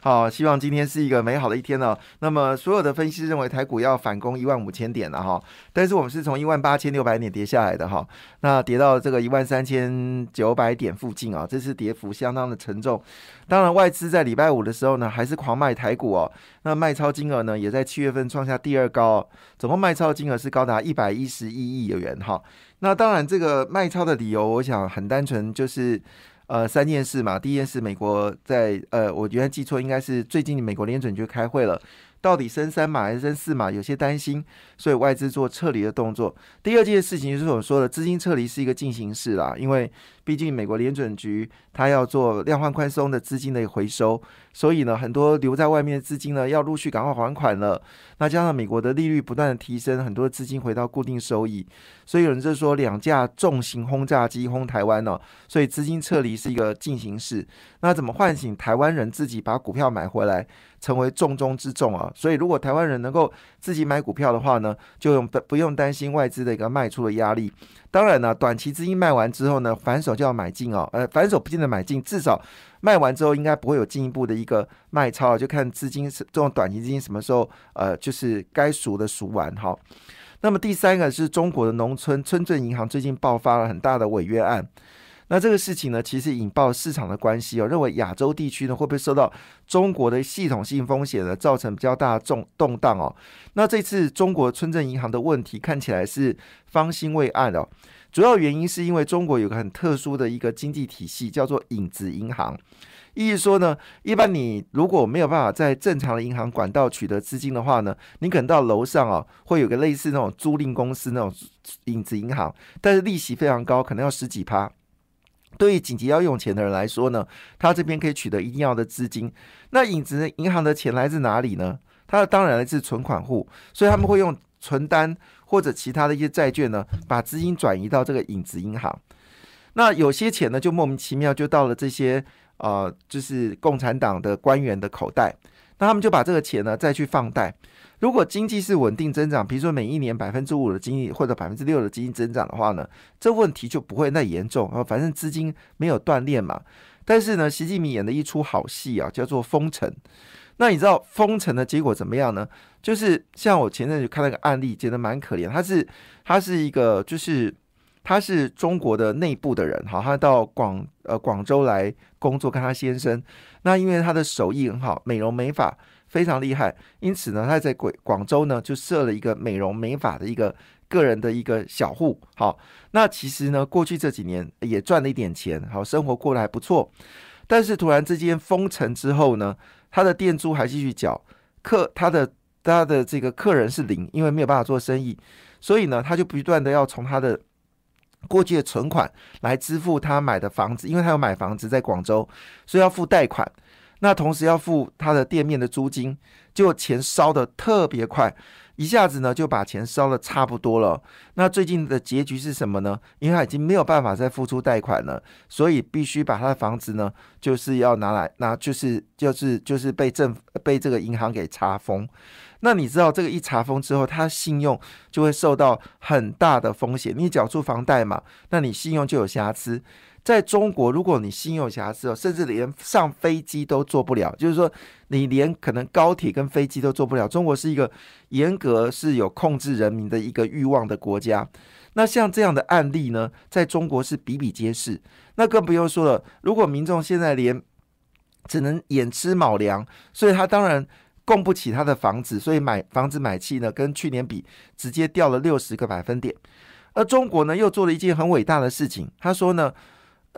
好，希望今天是一个美好的一天呢。那么所有的分析认为台股要反攻一万五千点了哈，但是我们是从一万八千六百点跌下来的哈，那跌到这个一万三千九百点附近啊，这次跌幅相当的沉重。当然，外资在礼拜五的时候呢，还是狂卖台股哦。那卖超金额呢，也在七月份创下第二高，总共卖超金额是高达一百一十一亿元哈。那当然，这个卖超的理由，我想很单纯，就是呃三件事嘛。第一件事，美国在呃，我原来记错，应该是最近美国联准局开会了。到底升三码还是升四码？有些担心，所以外资做撤离的动作。第二件事情就是我说的资金撤离是一个进行式啦，因为毕竟美国联准局它要做量化宽松的资金的回收，所以呢，很多留在外面的资金呢要陆续赶快还款了。那加上美国的利率不断的提升，很多资金回到固定收益，所以有人就说两架重型轰炸机轰台湾呢，所以资金撤离是一个进行式。那怎么唤醒台湾人自己把股票买回来？成为重中之重啊！所以如果台湾人能够自己买股票的话呢，就用不用担心外资的一个卖出的压力。当然呢，短期资金卖完之后呢，反手就要买进哦。呃，反手不见得买进，至少卖完之后应该不会有进一步的一个卖超，就看资金这种短期资金什么时候呃，就是该赎的赎完哈。那么第三个是中国的农村村镇银行最近爆发了很大的违约案。那这个事情呢，其实引爆市场的关系哦，认为亚洲地区呢会不会受到中国的系统性风险呢，造成比较大的重动荡哦？那这次中国村镇银行的问题看起来是方兴未艾哦，主要原因是因为中国有个很特殊的一个经济体系，叫做影子银行，意思说呢，一般你如果没有办法在正常的银行管道取得资金的话呢，你可能到楼上哦，会有个类似那种租赁公司那种影子银行，但是利息非常高，可能要十几趴。对于紧急要用钱的人来说呢，他这边可以取得一定要的资金。那影子银行的钱来自哪里呢？它当然来自存款户，所以他们会用存单或者其他的一些债券呢，把资金转移到这个影子银行。那有些钱呢，就莫名其妙就到了这些呃，就是共产党的官员的口袋。那他们就把这个钱呢，再去放贷。如果经济是稳定增长，比如说每一年百分之五的经济或者百分之六的经济增长的话呢，这问题就不会那严重啊。反正资金没有断裂嘛。但是呢，习近平演的一出好戏啊，叫做封城。那你知道封城的结果怎么样呢？就是像我前阵子看那个案例，觉得蛮可怜。他是他是一个，就是他是中国的内部的人，好，他到广呃广州来工作，跟他先生。那因为他的手艺很好，美容美发。非常厉害，因此呢，他在广广州呢就设了一个美容美发的一个个人的一个小户。好，那其实呢，过去这几年也赚了一点钱，好，生活过得还不错。但是突然之间封城之后呢，他的店租还继续缴，客他的他的这个客人是零，因为没有办法做生意，所以呢，他就不断的要从他的过去的存款来支付他买的房子，因为他有买房子在广州，所以要付贷款。那同时要付他的店面的租金，就钱烧的特别快，一下子呢就把钱烧的差不多了。那最近的结局是什么呢？因为他已经没有办法再付出贷款了，所以必须把他的房子呢，就是要拿来，那就是就是就是被政被这个银行给查封。那你知道这个一查封之后，他信用就会受到很大的风险。你缴出房贷嘛，那你信用就有瑕疵。在中国，如果你信用瑕疵哦，甚至连上飞机都做不了，就是说你连可能高铁跟飞机都做不了。中国是一个严格是有控制人民的一个欲望的国家。那像这样的案例呢，在中国是比比皆是。那更不用说了，如果民众现在连只能眼吃卯粮，所以他当然供不起他的房子，所以买房子买气呢，跟去年比直接掉了六十个百分点。而中国呢，又做了一件很伟大的事情，他说呢。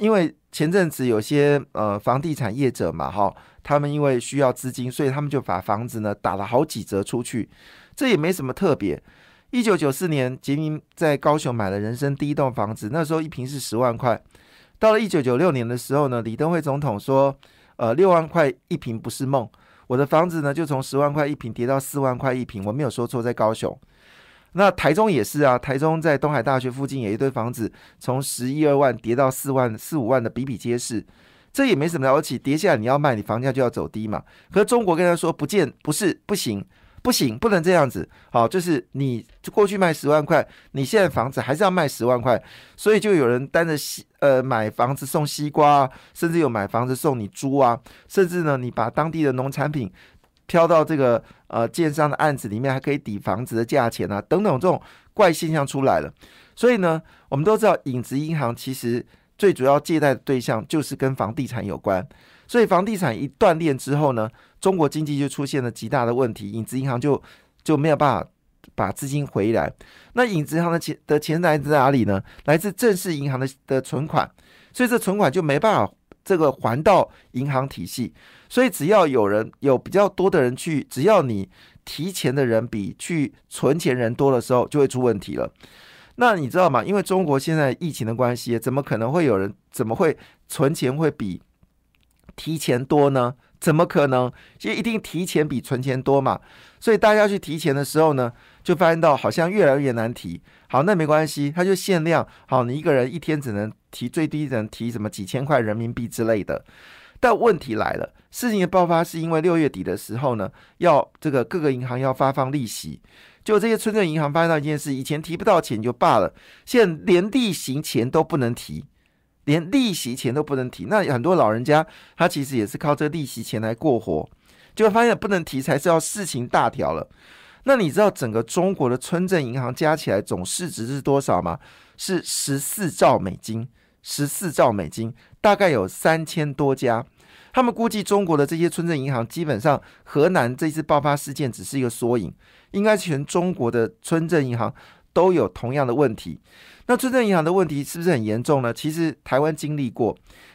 因为前阵子有些呃房地产业者嘛，哈，他们因为需要资金，所以他们就把房子呢打了好几折出去，这也没什么特别。一九九四年，杰明在高雄买了人生第一栋房子，那时候一平是十万块。到了一九九六年的时候呢，李登辉总统说，呃，六万块一平不是梦，我的房子呢就从十万块一平跌到四万块一平，我没有说错，在高雄。那台中也是啊，台中在东海大学附近有一堆房子，从十一二万跌到四万四五万的比比皆是。这也没什么了不起，跌下来你要卖，你房价就要走低嘛。可是中国跟他说不见不是不行。不行，不能这样子。好，就是你过去卖十万块，你现在房子还是要卖十万块，所以就有人担着西呃买房子送西瓜，甚至有买房子送你猪啊，甚至呢，你把当地的农产品挑到这个呃建商的案子里面，还可以抵房子的价钱啊，等等这种怪现象出来了。所以呢，我们都知道，影子银行其实最主要借贷的对象就是跟房地产有关。所以房地产一断裂之后呢，中国经济就出现了极大的问题，影子银行就就没有办法把资金回来。那影子银行的钱的钱来自哪里呢？来自正式银行的的存款，所以这存款就没办法这个还到银行体系。所以只要有人有比较多的人去，只要你提钱的人比去存钱人多的时候，就会出问题了。那你知道吗？因为中国现在疫情的关系，怎么可能会有人怎么会存钱会比？提钱多呢？怎么可能？其实一定提钱比存钱多嘛。所以大家去提钱的时候呢，就发现到好像越来越难提。好，那没关系，它就限量。好，你一个人一天只能提最低只能提什么几千块人民币之类的。但问题来了，事情的爆发是因为六月底的时候呢，要这个各个银行要发放利息，就这些村镇银行发现到一件事：以前提不到钱就罢了，现在连利息钱都不能提。连利息钱都不能提，那很多老人家他其实也是靠这利息钱来过活，就发现不能提才是要事情大条了。那你知道整个中国的村镇银行加起来总市值是多少吗？是十四兆美金，十四兆美金，大概有三千多家。他们估计中国的这些村镇银行，基本上河南这次爆发事件只是一个缩影，应该全中国的村镇银行都有同样的问题。那村镇银行的问题是不是很严重呢？其实台湾经历过，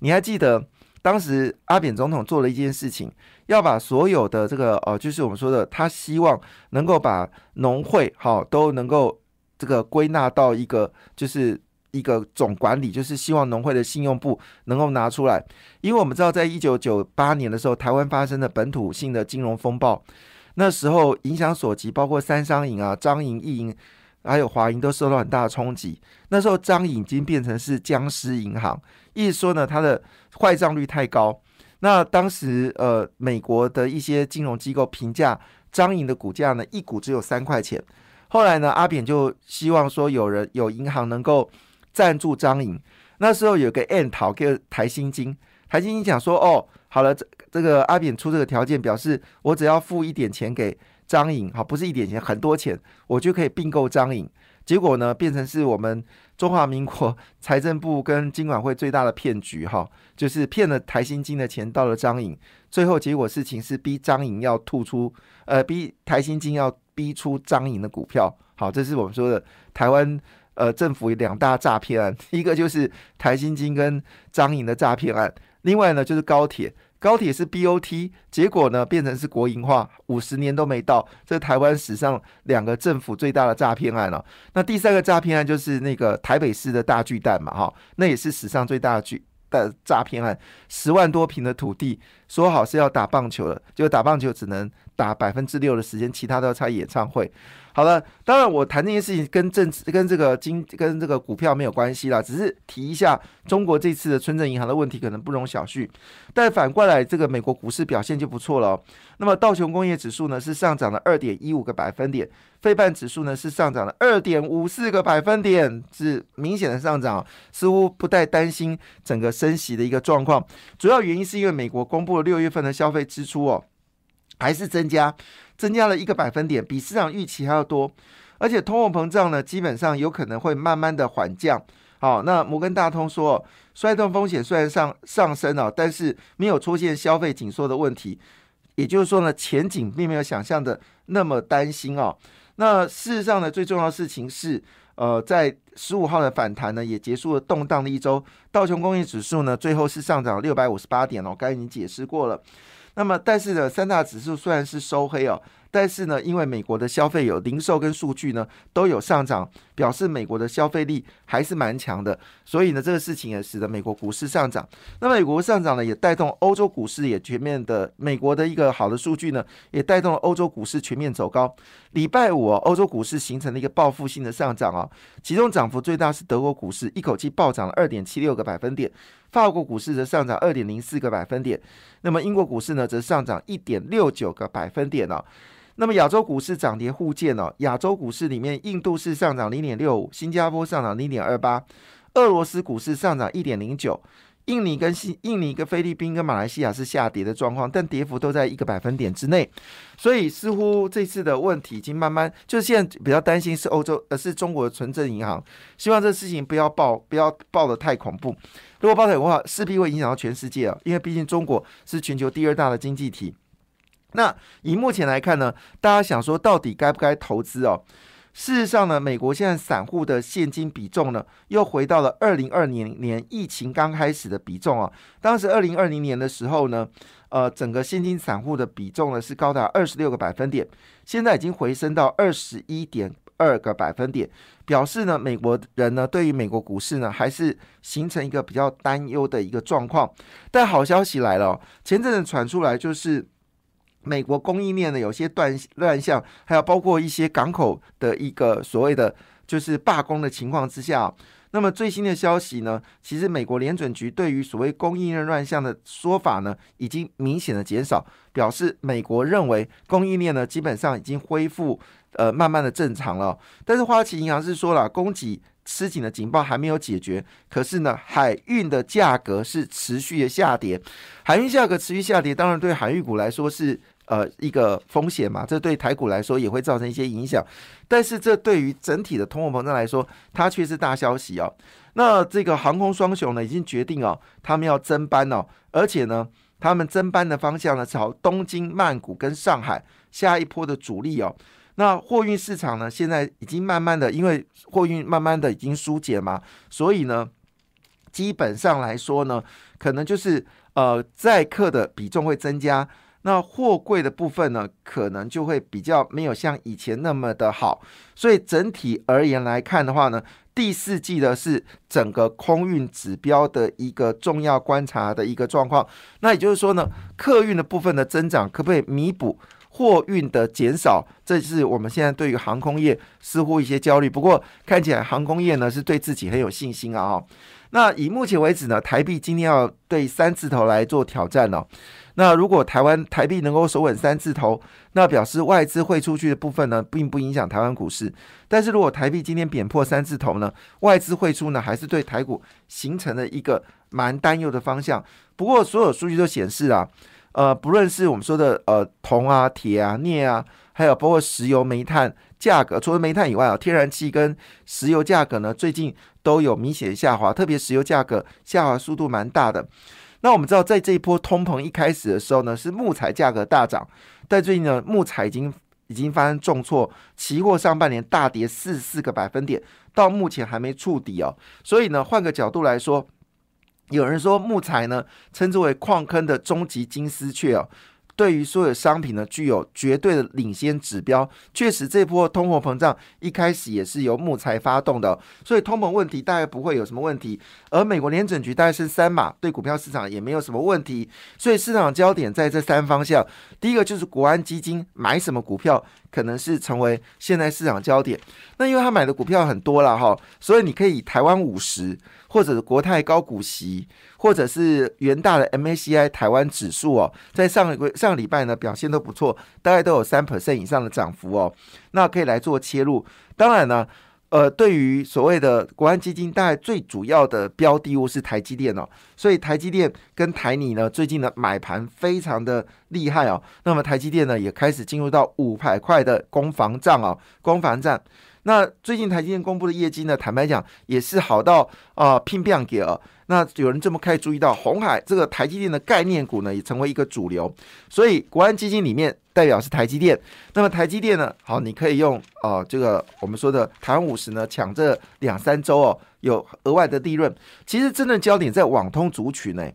你还记得当时阿扁总统做了一件事情，要把所有的这个呃，就是我们说的，他希望能够把农会好都能够这个归纳到一个就是一个总管理，就是希望农会的信用部能够拿出来，因为我们知道在一九九八年的时候，台湾发生的本土性的金融风暴，那时候影响所及，包括三商银啊、张银、易银。还有华银都受到很大的冲击。那时候张银已经变成是僵尸银行，意思说呢，它的坏账率太高。那当时呃，美国的一些金融机构评价张银的股价呢，一股只有三块钱。后来呢，阿扁就希望说有人有银行能够赞助张银。那时候有个 N 讨给台新金，台新金讲说哦，好了，这这个阿扁出这个条件，表示我只要付一点钱给。张颖，好，不是一点钱，很多钱，我就可以并购张颖。结果呢，变成是我们中华民国 财政部跟金管会最大的骗局，哈，就是骗了台新金的钱到了张颖，最后结果事情是逼张颖要吐出，呃，逼台新金要逼出张颖的股票。好，这是我们说的台湾呃政府两大诈骗案，一个就是台新金跟张颖的诈骗案，另外呢就是高铁。高铁是 BOT，结果呢变成是国营化，五十年都没到，这是台湾史上两个政府最大的诈骗案了。那第三个诈骗案就是那个台北市的大巨蛋嘛，哈，那也是史上最大的巨的诈骗案，十万多平的土地，说好是要打棒球的，结果打棒球只能打百分之六的时间，其他都要开演唱会。好了，当然我谈这件事情跟政治、跟这个金、跟这个股票没有关系啦，只是提一下中国这次的村镇银行的问题可能不容小觑。但反过来，这个美国股市表现就不错了。那么道琼工业指数呢是上涨了二点一五个百分点，费半指数呢是上涨了二点五四个百分点，是明显的上涨，似乎不太担心整个升息的一个状况。主要原因是因为美国公布了六月份的消费支出哦，还是增加。增加了一个百分点，比市场预期还要多，而且通货膨胀呢，基本上有可能会慢慢的缓降。好，那摩根大通说，衰退风险虽然上上升了，但是没有出现消费紧缩的问题，也就是说呢，前景并没有想象的那么担心哦。那事实上呢，最重要的事情是，呃，在十五号的反弹呢，也结束了动荡的一周，道琼工业指数呢，最后是上涨六百五十八点哦，刚才已经解释过了。那么，但是呢，三大指数虽然是收黑哦，但是呢，因为美国的消费有零售跟数据呢都有上涨，表示美国的消费力还是蛮强的，所以呢，这个事情也使得美国股市上涨。那么美国上涨呢，也带动欧洲股市也全面的，美国的一个好的数据呢，也带动了欧洲股市全面走高。礼拜五，欧洲股市形成了一个报复性的上涨啊，其中涨幅最大是德国股市，一口气暴涨了二点七六个百分点。法国股市则上涨二点零四个百分点，那么英国股市呢，则上涨一点六九个百分点呢。那么亚洲股市涨跌互见哦，亚洲股市里面，印度是上涨零点六五，新加坡上涨零点二八，俄罗斯股市上涨一点零九。印尼跟西印尼跟菲律宾跟马来西亚是下跌的状况，但跌幅都在一个百分点之内，所以似乎这次的问题已经慢慢，就是现在比较担心是欧洲呃是中国的存证银行，希望这事情不要爆不要爆的太恐怖，如果爆的话，势必会影响到全世界啊，因为毕竟中国是全球第二大的经济体。那以目前来看呢，大家想说到底该不该投资哦？事实上呢，美国现在散户的现金比重呢，又回到了二零二零年疫情刚开始的比重啊。当时二零二零年的时候呢，呃，整个现金散户的比重呢是高达二十六个百分点，现在已经回升到二十一点二个百分点，表示呢，美国人呢对于美国股市呢还是形成一个比较担忧的一个状况。但好消息来了，前阵子传出来就是。美国供应链的有些断乱象，还有包括一些港口的一个所谓的就是罢工的情况之下，那么最新的消息呢，其实美国联准局对于所谓供应链乱象的说法呢，已经明显的减少，表示美国认为供应链呢基本上已经恢复呃慢慢的正常了。但是花旗银行是说了，供给吃紧的警报还没有解决，可是呢，海运的价格是持续的下跌，海运价格持续下跌，当然对海运股来说是。呃，一个风险嘛，这对台股来说也会造成一些影响，但是这对于整体的通货膨胀来说，它却是大消息哦。那这个航空双雄呢，已经决定哦，他们要增班哦，而且呢，他们增班的方向呢，朝东京、曼谷跟上海下一波的主力哦。那货运市场呢，现在已经慢慢的，因为货运慢慢的已经疏解嘛，所以呢，基本上来说呢，可能就是呃载客的比重会增加。那货柜的部分呢，可能就会比较没有像以前那么的好，所以整体而言来看的话呢，第四季的是整个空运指标的一个重要观察的一个状况。那也就是说呢，客运的部分的增长可不可以弥补货运的减少？这是我们现在对于航空业似乎一些焦虑。不过看起来航空业呢是对自己很有信心啊。那以目前为止呢，台币今天要对三字头来做挑战哦。那如果台湾台币能够守稳三字头，那表示外资汇出去的部分呢，并不影响台湾股市。但是如果台币今天贬破三字头呢，外资汇出呢，还是对台股形成了一个蛮担忧的方向。不过所有数据都显示啊，呃，不论是我们说的呃铜啊、铁啊、镍啊，还有包括石油、煤炭价格，除了煤炭以外啊，天然气跟石油价格呢，最近都有明显下滑，特别石油价格下滑速度蛮大的。那我们知道，在这一波通膨一开始的时候呢，是木材价格大涨，但最近呢，木材已经已经发生重挫，期货上半年大跌四四个百分点，到目前还没触底哦。所以呢，换个角度来说，有人说木材呢，称之为矿坑的终极金丝雀哦。对于所有商品呢，具有绝对的领先指标。确实，这波通货膨胀一开始也是由木材发动的，所以通膨问题大概不会有什么问题。而美国联准局大概是三码，对股票市场也没有什么问题。所以市场焦点在这三方向。第一个就是国安基金买什么股票，可能是成为现在市场焦点。那因为他买的股票很多了哈，所以你可以台湾五十。或者是国泰高股息，或者是元大的 MACI 台湾指数哦，在上个上个礼拜呢表现都不错，大概都有三 percent 以上的涨幅哦，那可以来做切入。当然呢，呃，对于所谓的国安基金，大概最主要的标的物是台积电哦，所以台积电跟台泥呢最近的买盘非常的厉害哦，那么台积电呢也开始进入到五百块的攻防战哦，攻防战。那最近台积电公布的业绩呢？坦白讲也是好到啊拼命给了。那有人这么开始注意到红海这个台积电的概念股呢，也成为一个主流。所以国安基金里面代表是台积电。那么台积电呢？好，你可以用啊这个我们说的台湾五十呢抢这两三周哦，有额外的利润。其实真正焦点在网通族群呢。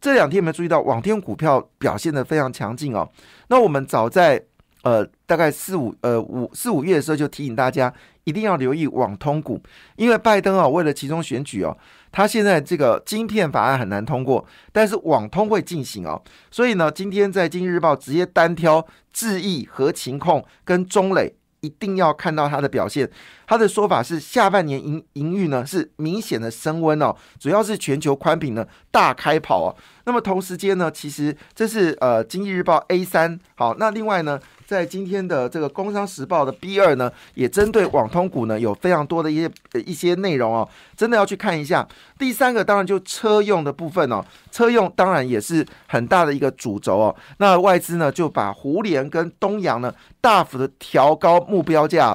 这两天有没有注意到网天股票表现的非常强劲哦？那我们早在呃，大概四五呃五四五月的时候就提醒大家一定要留意网通股，因为拜登啊为了其中选举哦，他现在这个晶片法案很难通过，但是网通会进行哦，所以呢，今天在《经济日报》直接单挑智毅和情控跟中磊。一定要看到他的表现。他的说法是，下半年营营运呢是明显的升温哦，主要是全球宽屏呢大开跑哦。那么同时间呢，其实这是呃经济日报 A 三好，那另外呢，在今天的这个工商时报的 B 二呢，也针对网通股呢有非常多的一些一些内容哦，真的要去看一下。第三个当然就车用的部分哦，车用当然也是很大的一个主轴哦。那外资呢就把湖联跟东阳呢大幅的调高目标价。